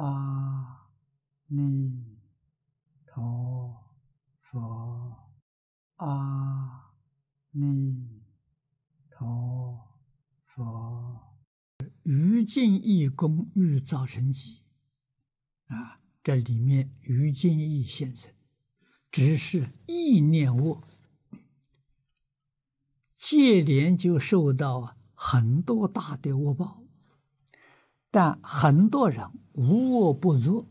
阿弥陀佛，阿弥陀佛。于敬义功欲造成己啊，这里面于敬义先生只是意念恶，接连就受到很多大的恶报。但很多人无恶不作，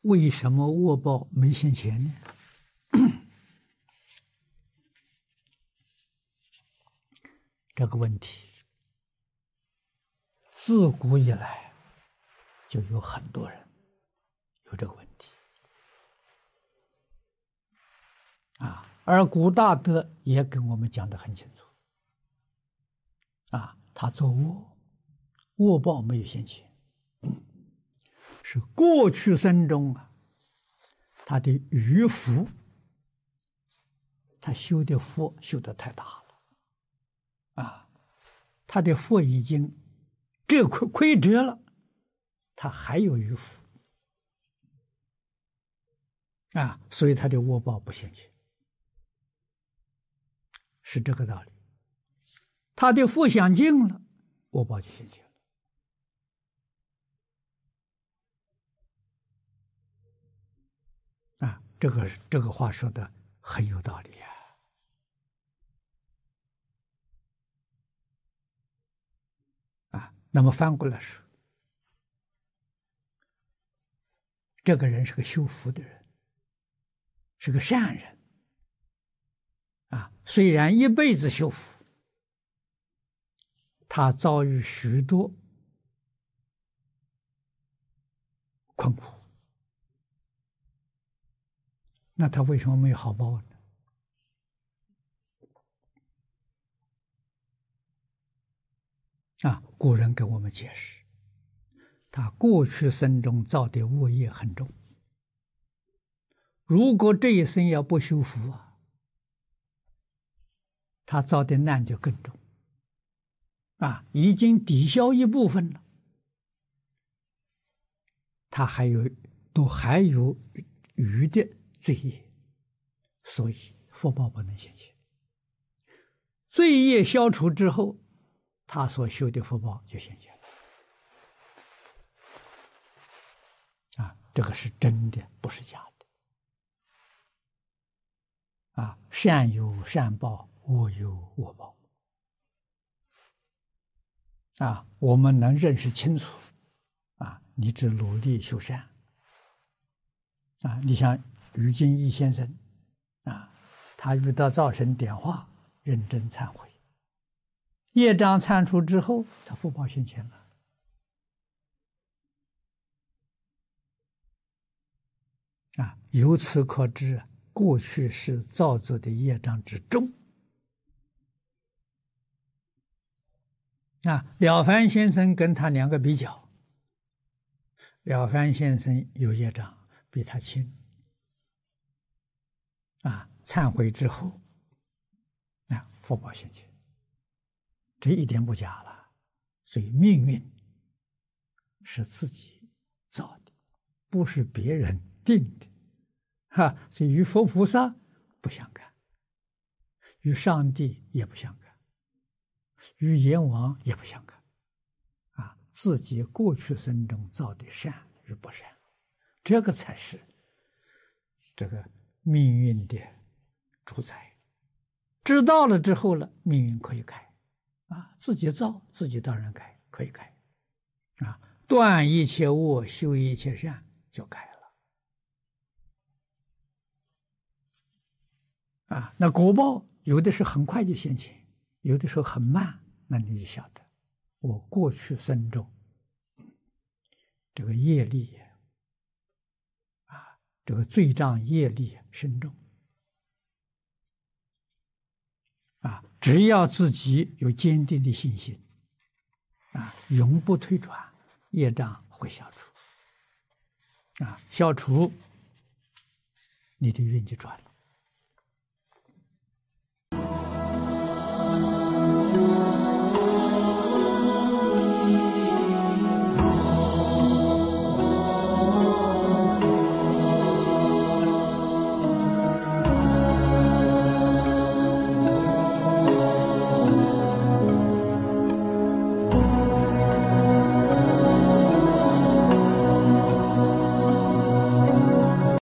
为什么恶报没现前呢？这个问题自古以来就有很多人有这个问题啊，而古大德也跟我们讲的很清楚啊，他作恶。恶报没有现前，是过去生中啊，他的余福，他修的福修的太大了，啊，他的福已经这亏亏折了，他还有余福，啊，所以他的恶报不现前，是这个道理。他的福享尽了，恶报就现前。这个这个话说的很有道理呀，啊，那么翻过来说，这个人是个修福的人，是个善人，啊，虽然一辈子修福，他遭遇许多困苦。那他为什么没有好报呢？啊，古人给我们解释，他过去生中造的恶业很重，如果这一生要不修福啊，他造的难就更重。啊，已经抵消一部分了，他还有，都还有余的。罪业，所以福报不能显现。罪业消除之后，他所修的福报就显现了。啊，这个是真的，不是假的。啊，善有善报，恶有恶报。啊，我们能认识清楚。啊，你只努力修善。啊，你想。于金义先生，啊，他遇到造神点化，认真忏悔，业障忏除之后，他福报现前了。啊，由此可知，过去是造作的业障之重。啊，了凡先生跟他两个比较，了凡先生有业障比他轻。啊，忏悔之后，啊，福报现前，这一点不假了。所以命运是自己造的，不是别人定的，哈。所以与佛菩萨不相干，与上帝也不相干，与阎王也不相干，啊，自己过去生中造的善与不善，这个才是这个。命运的主宰，知道了之后了，命运可以改，啊，自己造自己当然改，可以改，啊，断一切恶，修一切善，就改了，啊，那果报有的是很快就现前，有的时候很慢，那你就晓得，我过去生中这个业力。这个罪障业力深重啊！只要自己有坚定的信心啊，永不退转，业障会消除啊，消除，你的运就转了。